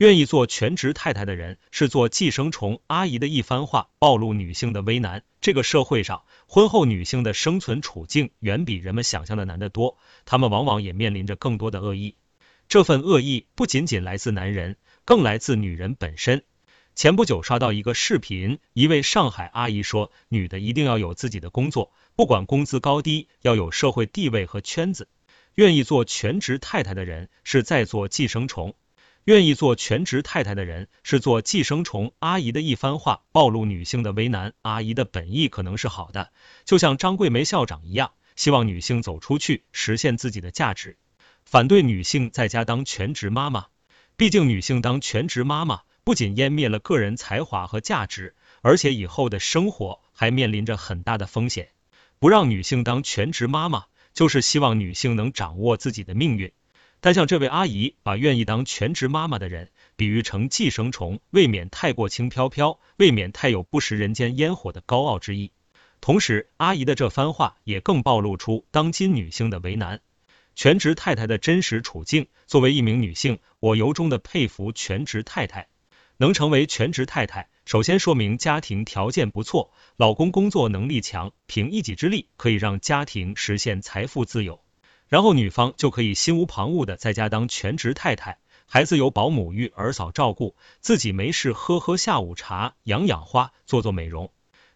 愿意做全职太太的人是做寄生虫阿姨的一番话，暴露女性的为难。这个社会上，婚后女性的生存处境远比人们想象的难得多，她们往往也面临着更多的恶意。这份恶意不仅仅来自男人，更来自女人本身。前不久刷到一个视频，一位上海阿姨说，女的一定要有自己的工作，不管工资高低，要有社会地位和圈子。愿意做全职太太的人是在做寄生虫，愿意做全职太太的人是做寄生虫。阿姨的一番话暴露女性的为难，阿姨的本意可能是好的，就像张桂梅校长一样，希望女性走出去，实现自己的价值，反对女性在家当全职妈妈。毕竟女性当全职妈妈。不仅湮灭了个人才华和价值，而且以后的生活还面临着很大的风险。不让女性当全职妈妈，就是希望女性能掌握自己的命运。但像这位阿姨把愿意当全职妈妈的人比喻成寄生虫，未免太过轻飘飘，未免太有不食人间烟火的高傲之意。同时，阿姨的这番话也更暴露出当今女性的为难。全职太太的真实处境。作为一名女性，我由衷的佩服全职太太。能成为全职太太，首先说明家庭条件不错，老公工作能力强，凭一己之力可以让家庭实现财富自由。然后女方就可以心无旁骛的在家当全职太太，孩子由保姆育儿嫂照顾，自己没事喝喝下午茶，养养花，做做美容。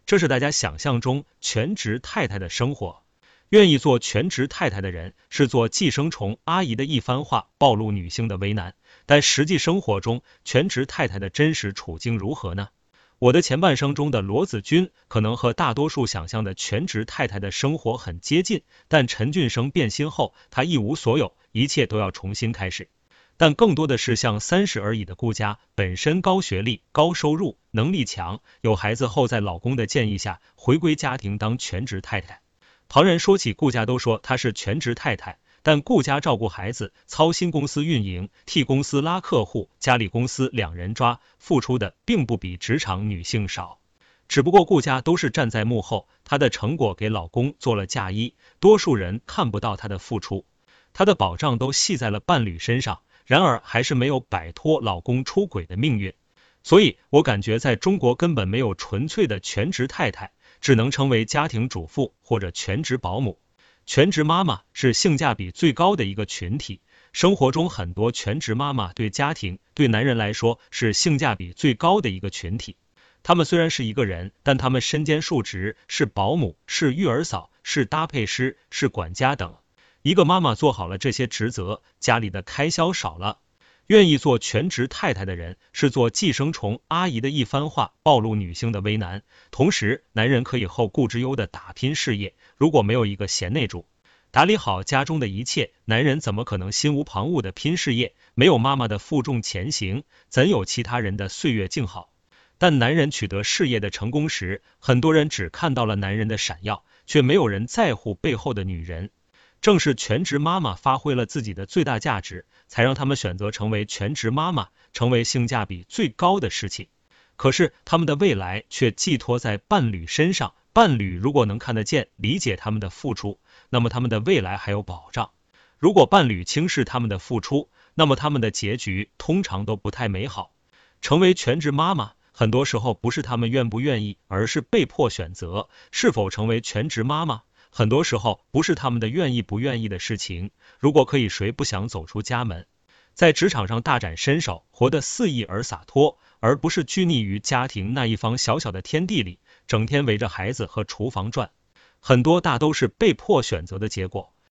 这是大家想象中全职太太的生活。愿意做全职太太的人是做寄生虫阿姨的一番话暴露女性的为难，但实际生活中全职太太的真实处境如何呢？我的前半生中的罗子君可能和大多数想象的全职太太的生活很接近，但陈俊生变心后，她一无所有，一切都要重新开始。但更多的是像三十而已的顾家，本身高学历、高收入、能力强，有孩子后在老公的建议下回归家庭当全职太太。旁人说起顾家，都说她是全职太太，但顾家照顾孩子、操心公司运营、替公司拉客户、家里公司两人抓，付出的并不比职场女性少。只不过顾家都是站在幕后，她的成果给老公做了嫁衣，多数人看不到她的付出，她的保障都系在了伴侣身上，然而还是没有摆脱老公出轨的命运。所以我感觉，在中国根本没有纯粹的全职太太。只能成为家庭主妇或者全职保姆。全职妈妈是性价比最高的一个群体。生活中很多全职妈妈对家庭、对男人来说是性价比最高的一个群体。他们虽然是一个人，但他们身兼数职，是保姆、是育儿嫂、是搭配师、是管家等。一个妈妈做好了这些职责，家里的开销少了。愿意做全职太太的人，是做寄生虫阿姨的一番话暴露女性的为难。同时，男人可以后顾之忧的打拼事业。如果没有一个贤内助打理好家中的一切，男人怎么可能心无旁骛的拼事业？没有妈妈的负重前行，怎有其他人的岁月静好？但男人取得事业的成功时，很多人只看到了男人的闪耀，却没有人在乎背后的女人。正是全职妈妈发挥了自己的最大价值，才让他们选择成为全职妈妈，成为性价比最高的事情。可是他们的未来却寄托在伴侣身上，伴侣如果能看得见、理解他们的付出，那么他们的未来还有保障。如果伴侣轻视他们的付出，那么他们的结局通常都不太美好。成为全职妈妈，很多时候不是他们愿不愿意，而是被迫选择是否成为全职妈妈。很多时候不是他们的愿意不愿意的事情。如果可以，谁不想走出家门，在职场上大展身手，活得肆意而洒脱，而不是拘泥于家庭那一方小小的天地里，整天围着孩子和厨房转。很多大都是被迫选择的结果。